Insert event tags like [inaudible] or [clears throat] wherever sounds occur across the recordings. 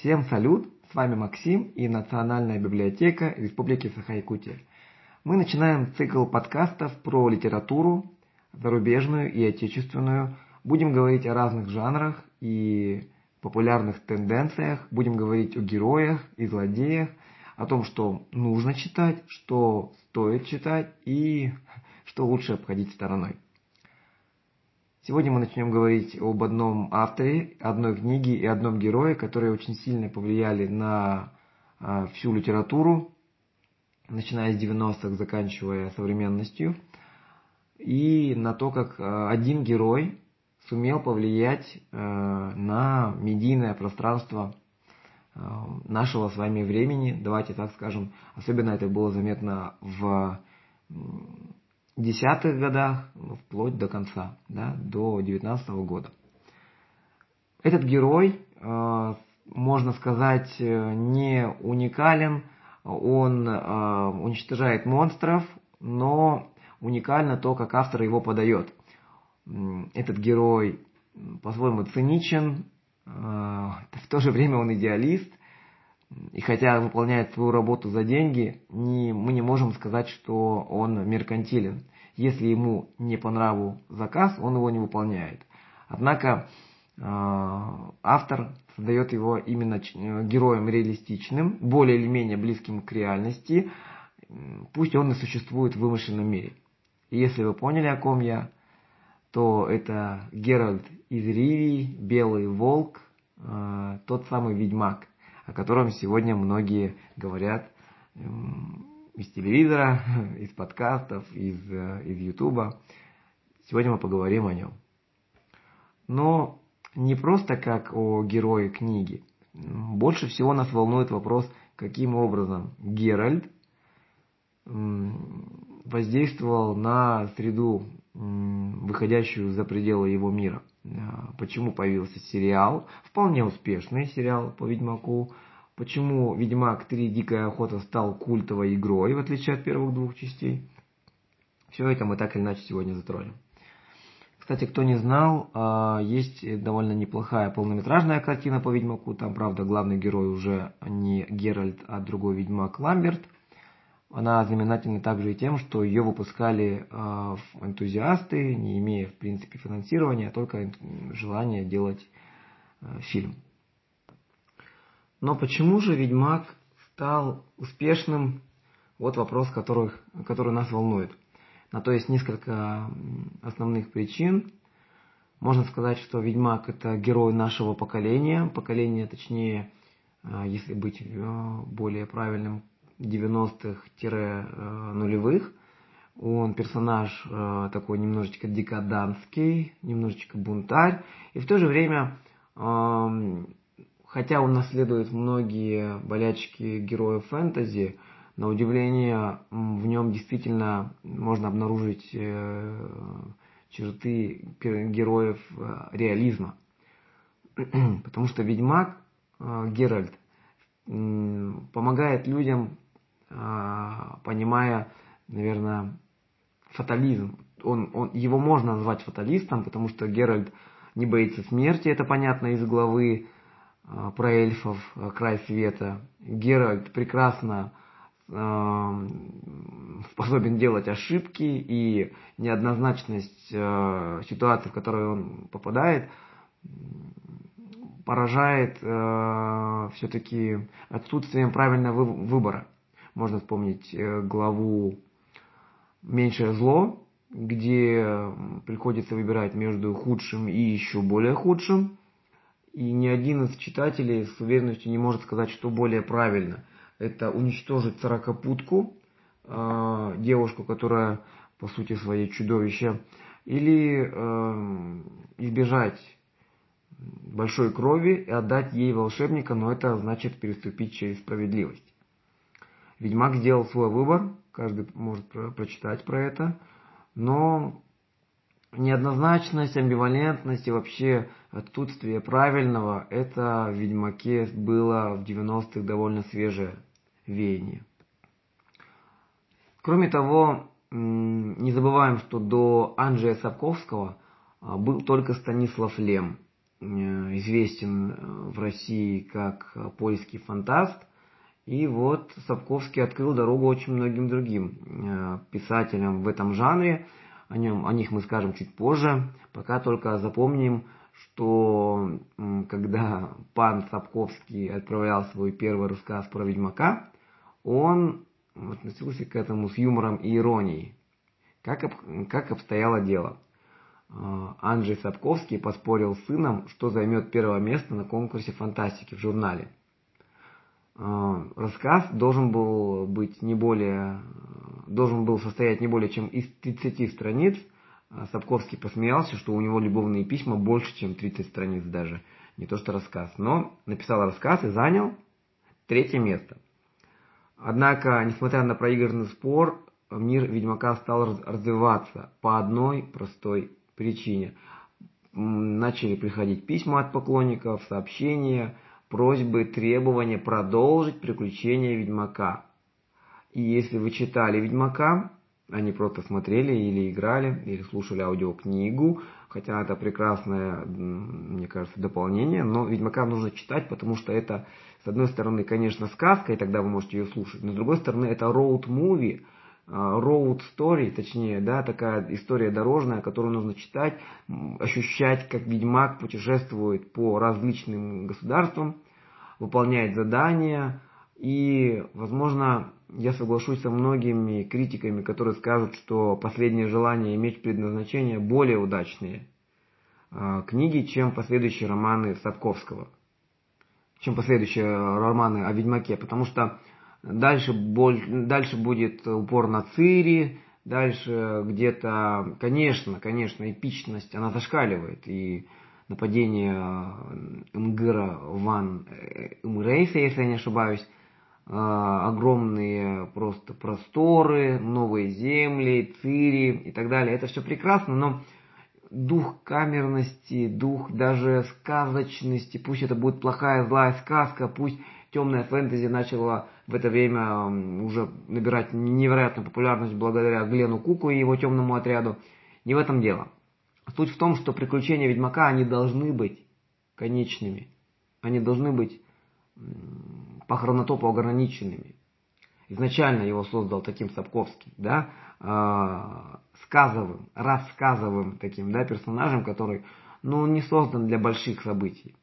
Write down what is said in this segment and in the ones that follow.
Всем салют! С вами Максим и Национальная библиотека Республики Саха-Якутия. Мы начинаем цикл подкастов про литературу, зарубежную и отечественную. Будем говорить о разных жанрах и популярных тенденциях. Будем говорить о героях и злодеях, о том, что нужно читать, что стоит читать и [laughs] что лучше обходить стороной. Сегодня мы начнем говорить об одном авторе, одной книге и одном герое, которые очень сильно повлияли на а, всю литературу, начиная с 90-х, заканчивая современностью, и на то, как а, один герой сумел повлиять а, на медийное пространство нашего с вами времени, давайте так скажем. Особенно это было заметно в десятых годах, ну, вплоть до конца, да, до девятнадцатого года. Этот герой, э, можно сказать, не уникален, он э, уничтожает монстров, но уникально то, как автор его подает. Этот герой по-своему циничен, э, в то же время он идеалист, и хотя выполняет свою работу за деньги, не, мы не можем сказать, что он меркантилен. Если ему не по нраву заказ, он его не выполняет. Однако э, автор создает его именно э, героем реалистичным, более или менее близким к реальности, пусть он и существует в вымышленном мире. И если вы поняли, о ком я, то это Геральт из Ривии, Белый Волк, э, тот самый ведьмак, о котором сегодня многие говорят из телевизора, [laughs] из подкастов, из, э, из ютуба. Сегодня мы поговорим о нем. Но не просто как о герое книги. Больше всего нас волнует вопрос, каким образом Геральт воздействовал на среду, выходящую за пределы его мира. А, почему появился сериал, вполне успешный сериал по Ведьмаку, почему Ведьмак 3 Дикая Охота стал культовой игрой, в отличие от первых двух частей. Все это мы так или иначе сегодня затронем. Кстати, кто не знал, а, есть довольно неплохая полнометражная картина по Ведьмаку. Там, правда, главный герой уже не Геральт, а другой Ведьмак Ламберт – она знаменательна также и тем, что ее выпускали э, энтузиасты, не имея в принципе финансирования, а только желание делать э, фильм. Но почему же Ведьмак стал успешным? Вот вопрос, который, который нас волнует. На то есть несколько основных причин. Можно сказать, что Ведьмак это герой нашего поколения, поколения, точнее, э, если быть более правильным, 90-х-нулевых. Он персонаж э, такой немножечко декадантский, немножечко бунтарь. И в то же время, хотя он наследует многие болячки героев фэнтези, на удивление в нем действительно можно обнаружить э, черты героев э, реализма. [clears throat] Потому что Ведьмак, Геральт, помогает людям понимая, наверное, фатализм. Он, он, его можно назвать фаталистом, потому что Геральт не боится смерти, это понятно из главы э, про эльфов э, «Край света». Геральт прекрасно э, способен делать ошибки, и неоднозначность ситуации, в которую он попадает, поражает все-таки отсутствием правильного выбора. Можно вспомнить э, главу «Меньшее зло», где приходится выбирать между худшим и еще более худшим. И ни один из читателей с уверенностью не может сказать, что более правильно. Это уничтожить царакопутку, э, девушку, которая по сути своей чудовище, или э, избежать большой крови и отдать ей волшебника, но это значит переступить через справедливость. Ведьмак сделал свой выбор, каждый может про прочитать про это, но неоднозначность, амбивалентность и вообще отсутствие правильного, это в Ведьмаке было в 90-х довольно свежее веяние. Кроме того, не забываем, что до Анджея Сапковского а, был только Станислав Лем. известен в России как польский фантаст. И вот Сапковский открыл дорогу очень многим другим писателям в этом жанре. О, нем, о них мы скажем чуть позже. Пока только запомним, что когда пан Сапковский отправлял свой первый рассказ про Ведьмака, он относился к этому с юмором и иронией. Как, как обстояло дело? А, Анджей Сапковский поспорил с сыном, что займет первое место на конкурсе фантастики в журнале. А, рассказ должен был быть не более, должен был состоять не более чем из 30 страниц. А Сапковский посмеялся, что у него любовные письма больше, чем 30 страниц даже, не то что рассказ. Но написал рассказ и занял третье место. Однако, несмотря на проигранный спор, мир Ведьмака стал развиваться по одной простой причине. Начали приходить письма от поклонников, сообщения, просьбы, требования продолжить приключения Ведьмака. И если вы читали Ведьмака, а не просто смотрели или играли, или слушали аудиокнигу, хотя это прекрасное, мне кажется, дополнение, но Ведьмака нужно читать, потому что это, с одной стороны, конечно, сказка, и тогда вы можете ее слушать, но с другой стороны, это роуд-муви, road story, точнее, да, такая история дорожная, которую нужно читать, ощущать, как Ведьмак путешествует по различным государствам, выполняет задания, и, возможно, я соглашусь со многими критиками, которые скажут, что «Последнее желание иметь предназначение» более удачные э, книги, чем последующие романы Сапковского, чем последующие романы о Ведьмаке, потому что дальше, боль, дальше будет упор на Цири, дальше где-то, конечно, конечно, эпичность, она зашкаливает, и нападение Мгыра Ван Мрейса, если я не ошибаюсь, а, огромные просто просторы, новые земли, цири и так далее. Это все прекрасно, но дух камерности, дух даже сказочности, пусть это будет плохая, злая сказка, пусть темная фэнтези начала в это время уже набирать невероятную популярность благодаря Глену Куку и его темному отряду. Не в этом дело. Суть в том, что приключения Ведьмака, они должны быть конечными. Они должны быть по хронотопу ограниченными. Изначально его создал таким Сапковский, да, э, сказовым, рассказовым таким, да, персонажем, который, ну, не создан для больших событий.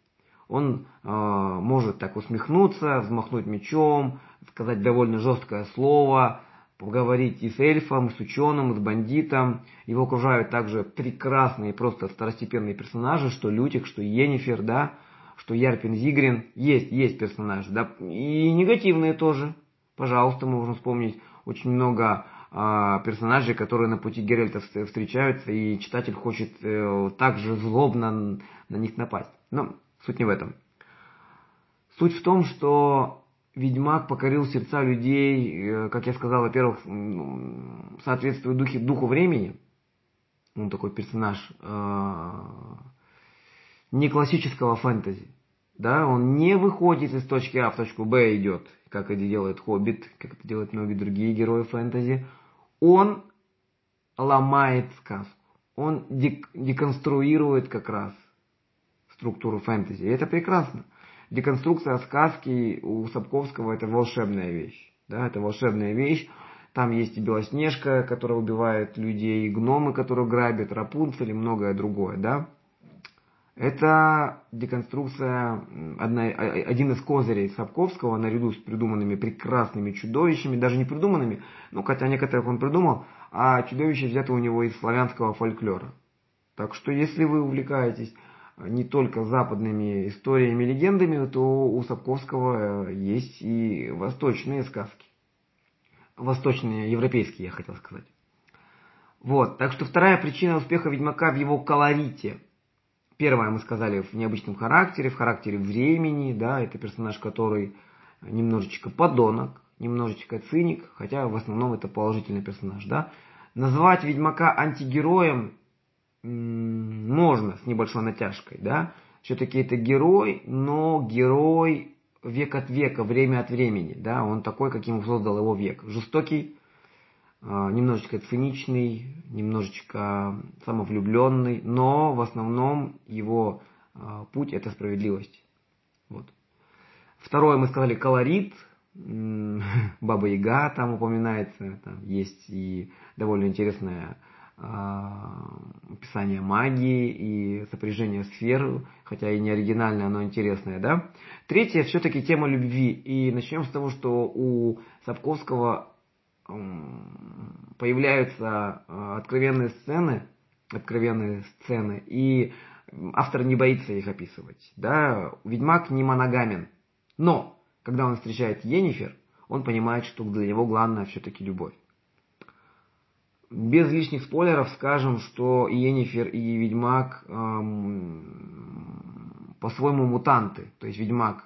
Он э, может так усмехнуться, взмахнуть мечом, сказать довольно жесткое слово, поговорить и с эльфом, и с ученым, и с бандитом. Его окружают также прекрасные, просто второстепенные персонажи, что Лютик, что Енифер, да, что Ярпин Зигрин есть, есть персонажи, да, и негативные тоже. Пожалуйста, можем вспомнить очень много э, персонажей, которые на пути Геральта встречаются, и читатель хочет э, также злобно на них напасть. Но суть не в этом. Суть в том, что Ведьмак покорил сердца людей, э, как я сказал, во-первых, соответствует духе, духу времени. Он такой персонаж э, не классического фэнтези. Да, он не выходит из точки А в точку Б идет, как это делает Хоббит, как это делают многие другие герои фэнтези. Он ломает сказку. Он дек деконструирует как раз структуру фэнтези. И это прекрасно. Деконструкция сказки у Сапковского это волшебная вещь. Да, это волшебная вещь. Там есть и Белоснежка, которая убивает людей, и гномы, которые грабят, Рапунцель и многое другое. Да? Это деконструкция, одна, один из козырей Сапковского, наряду с придуманными прекрасными чудовищами, даже не придуманными, ну, хотя некоторых он придумал, а чудовища взяты у него из славянского фольклора. Так что, если вы увлекаетесь не только западными историями и легендами, то у Сапковского есть и восточные сказки. Восточные, европейские, я хотел сказать. Вот, так что вторая причина успеха Ведьмака в его колорите – Первое мы сказали в необычном характере, в характере времени, да, это персонаж, который немножечко подонок, немножечко циник, хотя в основном это положительный персонаж, да. Назвать Ведьмака антигероем можно с небольшой натяжкой, да. Все-таки это герой, но герой век от века, время от времени, да, он такой, каким создал его век. Жестокий, а, немножечко циничный, немножечко самовлюбленный, но в основном его путь – это справедливость. Вот. Второе, мы сказали, колорит. [laughs] Баба Яга там упоминается. Там есть и довольно интересное описание магии и сопряжение сфер, хотя и не оригинальное, но интересное, да. Третье, все-таки тема любви. И начнем с того, что у Сапковского появляются а, откровенные сцены, откровенные сцены, и автор не боится их описывать. Да? Ведьмак не моногамен. Но, когда он встречает Енифер, он понимает, что для него главное все-таки любовь. Без лишних спойлеров скажем, что и Енифер, и Ведьмак эм, по-своему мутанты. То есть Ведьмак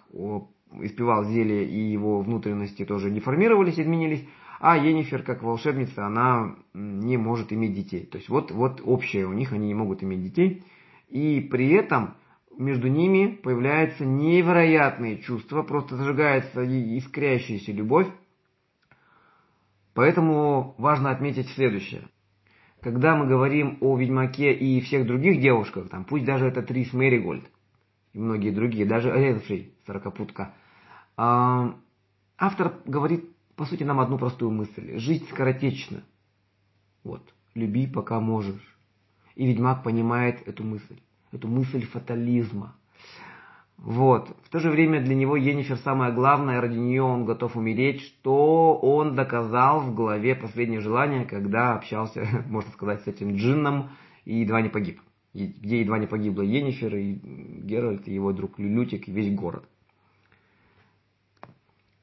испевал зелье, и его внутренности тоже не формировались, изменились, а Енифер, как волшебница, она не может иметь детей. То есть вот, вот общее у них, они не могут иметь детей. И при этом между ними появляются невероятные чувства, просто зажигается искрящаяся любовь. Поэтому важно отметить следующее. Когда мы говорим о Ведьмаке и всех других девушках, там, пусть даже это Трис Мэригольд и многие другие, даже Редфри, Сорокопутка, автор говорит по сути, нам одну простую мысль. Жизнь скоротечна. Вот. Люби, пока можешь. И ведьмак понимает эту мысль. Эту мысль фатализма. Вот. В то же время для него Енифер самое главное, ради нее он готов умереть, что он доказал в главе «Последнее желание», когда общался, [laughs] можно сказать, с этим джинном и едва не погиб. Где едва не погибла Енифер, и Геральт, и его друг Люлютик, и весь город.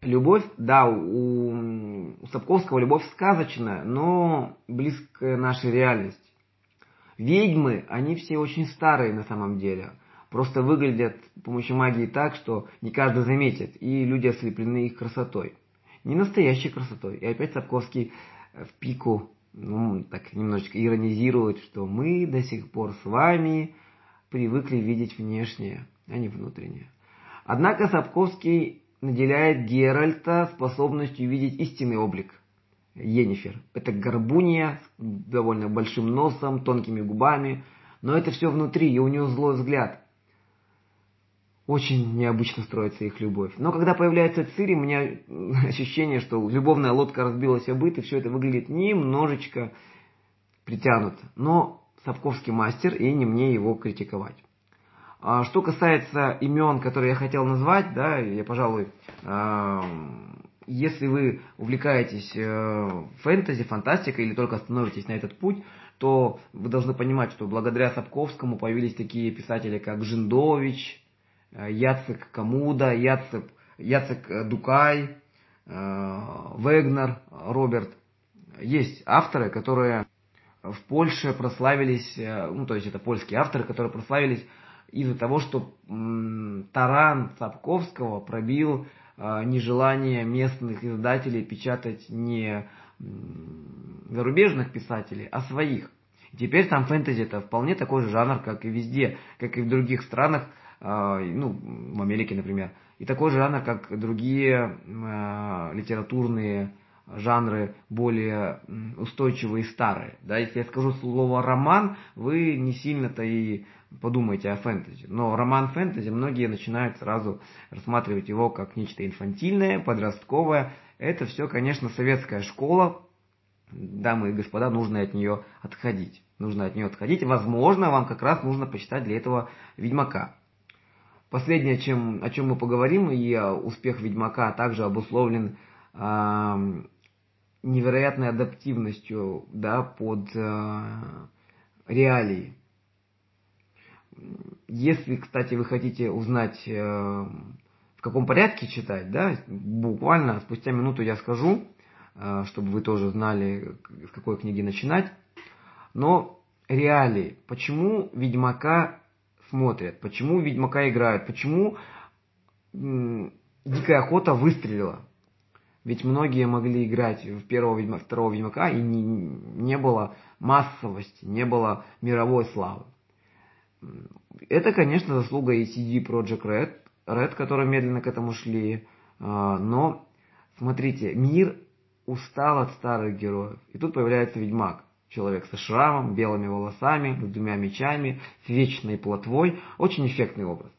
Любовь, да, у, у Сапковского любовь сказочная, но близкая нашей реальности. Ведьмы, они все очень старые на самом деле. Просто выглядят с помощью магии так, что не каждый заметит, и люди ослеплены их красотой. Не настоящей красотой. И опять Сапковский в пику, ну, так немножечко иронизирует, что мы до сих пор с вами привыкли видеть внешнее, а не внутреннее. Однако Сапковский наделяет Геральта способностью видеть истинный облик Енифер. Это горбунья с довольно большим носом, тонкими губами, но это все внутри, и у нее злой взгляд. Очень необычно строится их любовь. Но когда появляется Цири, у меня [laughs] ощущение, что любовная лодка разбилась об быт, и все это выглядит немножечко притянуто. Но Сапковский мастер, и не мне его критиковать. А что касается имен, которые я хотел назвать, да, я, пожалуй, если вы увлекаетесь э, фэнтези, фантастикой или только становитесь на этот путь, то вы должны понимать, что благодаря Сапковскому появились такие писатели, как Жиндович, э, Яцек Камуда, Яцек, Яцек Дукай, э, Вегнер, Роберт. Есть авторы, которые в Польше прославились, ну то есть это польские авторы, которые прославились из-за того, что таран Сапковского пробил нежелание местных издателей печатать не зарубежных писателей, а своих. теперь там фэнтези это вполне такой же жанр, как и везде, как и в других странах, ну, в Америке, например. И такой же жанр, как другие а, литературные жанры более устойчивые и старые. Да, если я скажу слово роман, вы не сильно-то и подумайте о фэнтези. Но роман фэнтези многие начинают сразу рассматривать его как нечто инфантильное, подростковое. Это все, конечно, советская школа. Дамы и господа, нужно от нее отходить. Нужно от нее отходить. Возможно, вам как раз нужно почитать для этого Ведьмака. Последнее, чем, о чем мы поговорим, и успех Ведьмака также обусловлен э, невероятной адаптивностью да, под э, реалии. Если, кстати, вы хотите узнать, э, в каком порядке читать, да, буквально спустя минуту я скажу, э, чтобы вы тоже знали, с какой книги начинать. Но реалии. Почему Ведьмака смотрят? Почему Ведьмака играют? Почему Дикая охота выстрелила? Ведь многие могли играть в первого Ведьмака, второго Ведьмака, и не, не было массовости, не было мировой славы. Это, конечно, заслуга и CD Projekt Red, Red, которые медленно к этому шли. А, но, смотрите, мир устал от старых героев. И тут появляется Ведьмак. Человек со шрамом, белыми волосами, с двумя мечами, с вечной плотвой. Очень эффектный образ.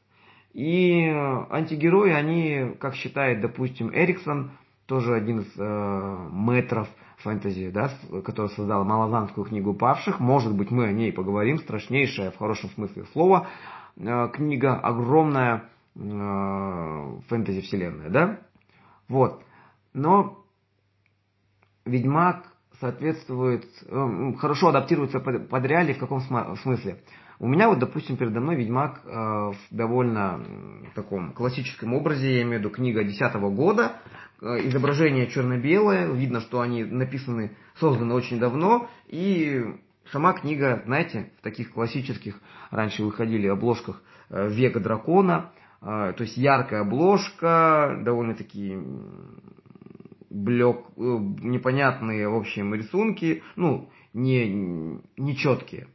И антигерои, они, как считает, допустим, Эриксон, тоже один из э, мэтров фэнтези, да, который создал Малазанскую книгу павших. Может быть, мы о ней поговорим. Страшнейшая, в хорошем смысле слова, э, книга, огромная э, фэнтези вселенная, да? Вот. Но Ведьмак соответствует, э, хорошо адаптируется под, под реалии в каком смысле? У меня вот, допустим, передо мной Ведьмак э, в довольно таком классическом образе, я имею в виду книга 10 года, э, изображение черно-белое, видно, что они написаны, созданы очень давно, и сама книга, знаете, в таких классических, раньше выходили обложках э, «Век дракона», э, то есть яркая обложка, довольно-таки блек, э, непонятные, в общем, рисунки, ну, не, нечеткие.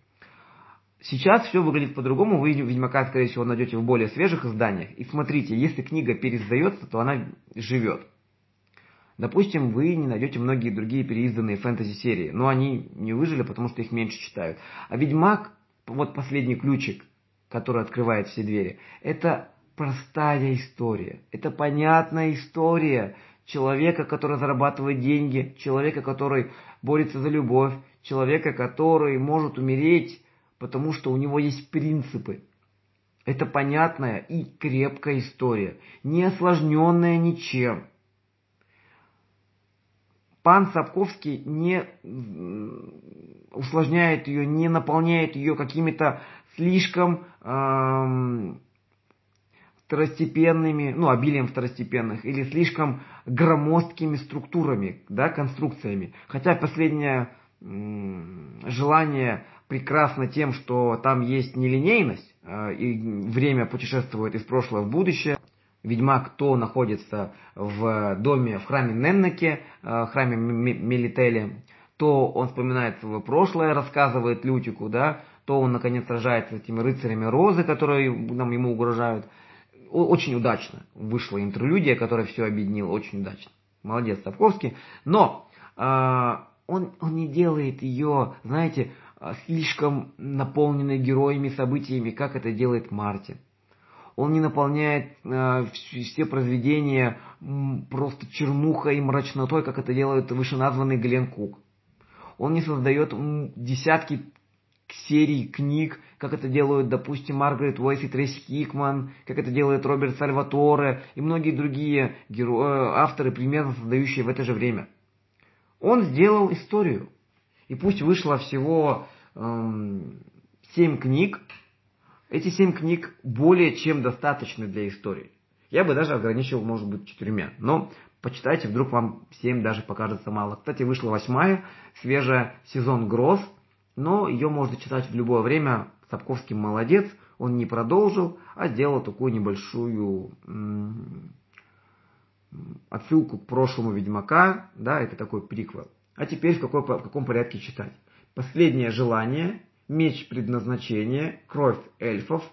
Сейчас все выглядит по-другому, вы Ведьмака, скорее всего, найдете в более свежих изданиях. И смотрите, если книга переиздается, то она живет. Допустим, вы не найдете многие другие переизданные фэнтези-серии, но они не выжили, потому что их меньше читают. А Ведьмак, вот последний ключик, который открывает все двери, это простая история, это понятная история человека, который зарабатывает деньги, человека, который борется за любовь, человека, который может умереть потому что у него есть принципы. Это понятная и крепкая история, не осложненная ничем. Пан Сапковский не усложняет ее, не наполняет ее какими-то слишком эм, второстепенными, ну, обилием второстепенных, или слишком громоздкими структурами, да, конструкциями. Хотя последнее желание прекрасно тем, что там есть нелинейность, э, и время путешествует из прошлого в будущее. Ведьмак то находится в доме, в храме Неннеке, э, храме Мелителе, то он вспоминает свое прошлое, рассказывает Лютику, да, то он, наконец, сражается с этими рыцарями Розы, которые нам ему угрожают. Очень удачно вышла интерлюдия, которая все объединила, очень удачно. Молодец, Сапковский. Но э, он, он не делает ее, знаете, а, слишком наполненной героями, событиями, как это делает Мартин. Он не наполняет э, все произведения просто чернухой и мрачнотой, как это делает вышеназванный Глен Кук. Он не создает десятки серий книг, как это делают, допустим, Маргарет Уэйс и Трейси Кикман, как это делает Роберт Сальваторе и многие другие герои, авторы, примерно создающие в это же время. Он сделал историю. И пусть вышло всего эм, семь книг, эти семь книг более чем достаточны для истории. Я бы даже ограничил, может быть, четырьмя. Но почитайте, вдруг вам семь даже покажется мало. Кстати, вышла восьмая, свежая сезон Гроз, но ее можно читать в любое время. Сапковский молодец, он не продолжил, а сделал такую небольшую отсылку к прошлому Ведьмака, да, это такой приквел. А теперь в, какой, в каком порядке читать? Последнее желание, меч предназначения, кровь эльфов,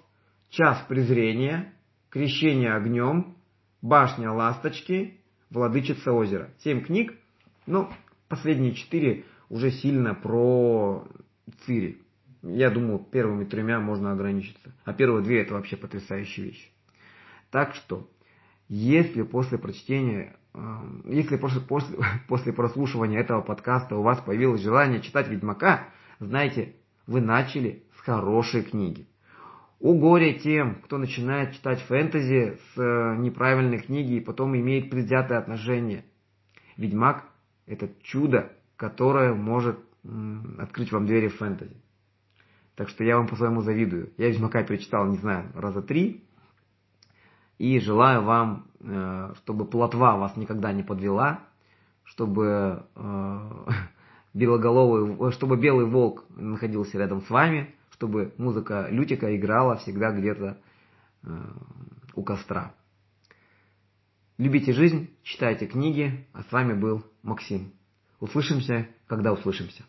час презрения, крещение огнем, башня ласточки, владычица озера. Семь книг, но последние четыре уже сильно про Цири. Я думаю, первыми тремя можно ограничиться. А первые две это вообще потрясающая вещь. Так что, если после прочтения если после, после, [laughs] после прослушивания этого подкаста у вас появилось желание читать Ведьмака, знаете, вы начали с хорошей книги. У горя тем, кто начинает читать фэнтези с э, неправильной книги и потом имеет предвзятое отношение. Ведьмак – это чудо, которое может открыть вам двери в фэнтези. Так что я вам по-своему завидую. Я Ведьмака перечитал, не знаю, раза три, и желаю вам, э, чтобы плотва вас никогда не подвела, чтобы э, [laughs] белоголовый, чтобы белый волк находился рядом с вами, чтобы музыка Лютика играла всегда где-то э, у костра. Любите жизнь, читайте книги, а с вами был Максим. Услышимся, когда услышимся.